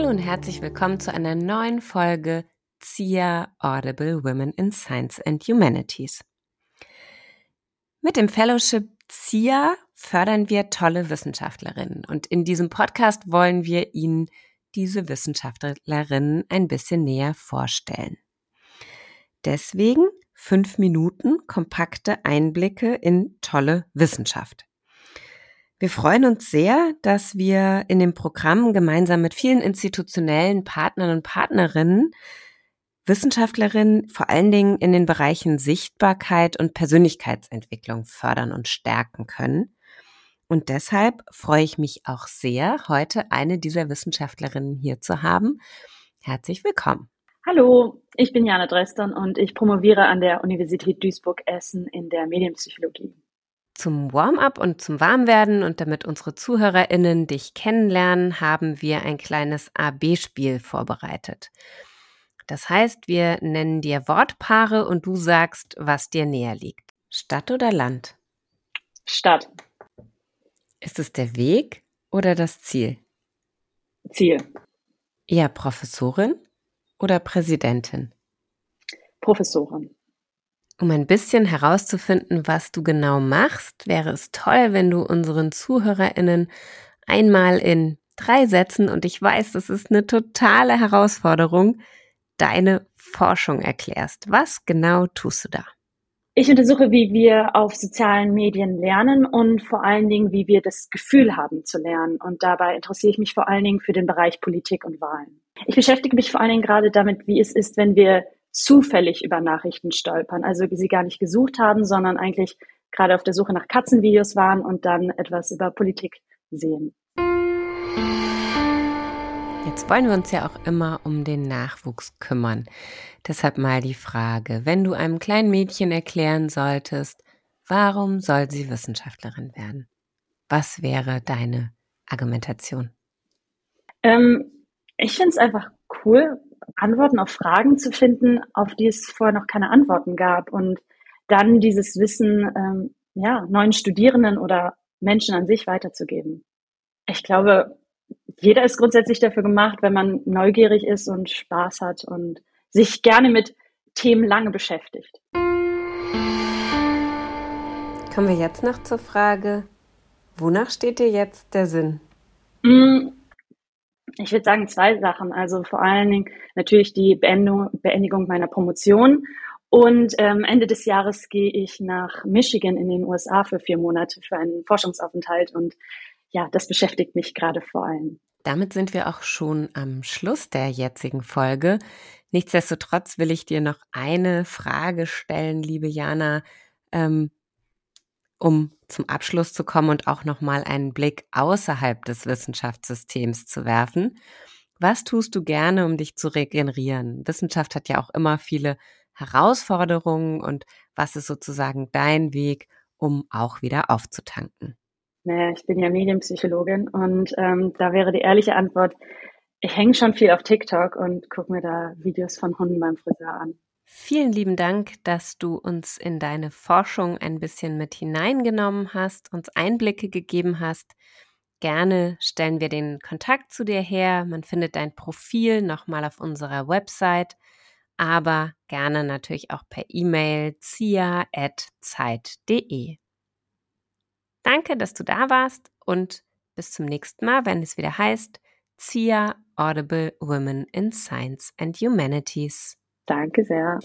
Hallo und herzlich willkommen zu einer neuen Folge ZIA Audible Women in Science and Humanities. Mit dem Fellowship ZIA fördern wir tolle Wissenschaftlerinnen und in diesem Podcast wollen wir Ihnen diese Wissenschaftlerinnen ein bisschen näher vorstellen. Deswegen fünf Minuten kompakte Einblicke in tolle Wissenschaft. Wir freuen uns sehr, dass wir in dem Programm gemeinsam mit vielen institutionellen Partnern und Partnerinnen Wissenschaftlerinnen vor allen Dingen in den Bereichen Sichtbarkeit und Persönlichkeitsentwicklung fördern und stärken können. Und deshalb freue ich mich auch sehr, heute eine dieser Wissenschaftlerinnen hier zu haben. Herzlich willkommen. Hallo, ich bin Jana Dresdern und ich promoviere an der Universität Duisburg-Essen in der Medienpsychologie. Zum Warm-up und zum Warmwerden und damit unsere ZuhörerInnen dich kennenlernen, haben wir ein kleines AB-Spiel vorbereitet. Das heißt, wir nennen dir Wortpaare und du sagst, was dir näher liegt. Stadt oder Land? Stadt. Ist es der Weg oder das Ziel? Ziel. Eher Professorin oder Präsidentin? Professorin. Um ein bisschen herauszufinden, was du genau machst, wäre es toll, wenn du unseren Zuhörerinnen einmal in drei Sätzen, und ich weiß, das ist eine totale Herausforderung, deine Forschung erklärst. Was genau tust du da? Ich untersuche, wie wir auf sozialen Medien lernen und vor allen Dingen, wie wir das Gefühl haben zu lernen. Und dabei interessiere ich mich vor allen Dingen für den Bereich Politik und Wahlen. Ich beschäftige mich vor allen Dingen gerade damit, wie es ist, wenn wir zufällig über Nachrichten stolpern, also sie gar nicht gesucht haben, sondern eigentlich gerade auf der Suche nach Katzenvideos waren und dann etwas über Politik sehen. Jetzt wollen wir uns ja auch immer um den Nachwuchs kümmern. Deshalb mal die Frage, wenn du einem kleinen Mädchen erklären solltest, warum soll sie Wissenschaftlerin werden? Was wäre deine Argumentation? Ähm, ich finde es einfach cool, Antworten auf Fragen zu finden, auf die es vorher noch keine Antworten gab und dann dieses Wissen ähm, ja, neuen Studierenden oder Menschen an sich weiterzugeben. Ich glaube, jeder ist grundsätzlich dafür gemacht, wenn man neugierig ist und Spaß hat und sich gerne mit Themen lange beschäftigt. Kommen wir jetzt noch zur Frage, wonach steht dir jetzt der Sinn? Mm, ich würde sagen zwei Sachen. Also vor allen Dingen natürlich die Beendung, Beendigung meiner Promotion. Und ähm, Ende des Jahres gehe ich nach Michigan in den USA für vier Monate für einen Forschungsaufenthalt. Und ja, das beschäftigt mich gerade vor allem. Damit sind wir auch schon am Schluss der jetzigen Folge. Nichtsdestotrotz will ich dir noch eine Frage stellen, liebe Jana. Ähm, um zum Abschluss zu kommen und auch nochmal einen Blick außerhalb des Wissenschaftssystems zu werfen. Was tust du gerne, um dich zu regenerieren? Wissenschaft hat ja auch immer viele Herausforderungen und was ist sozusagen dein Weg, um auch wieder aufzutanken? Naja, ich bin ja Medienpsychologin und ähm, da wäre die ehrliche Antwort, ich hänge schon viel auf TikTok und gucke mir da Videos von Hunden beim Friseur an. Vielen lieben Dank, dass du uns in deine Forschung ein bisschen mit hineingenommen hast, uns Einblicke gegeben hast. Gerne stellen wir den Kontakt zu dir her. Man findet dein Profil nochmal auf unserer Website, aber gerne natürlich auch per E-Mail zia.zeit.de. Danke, dass du da warst und bis zum nächsten Mal, wenn es wieder heißt ZIA Audible Women in Science and Humanities. Danke sehr.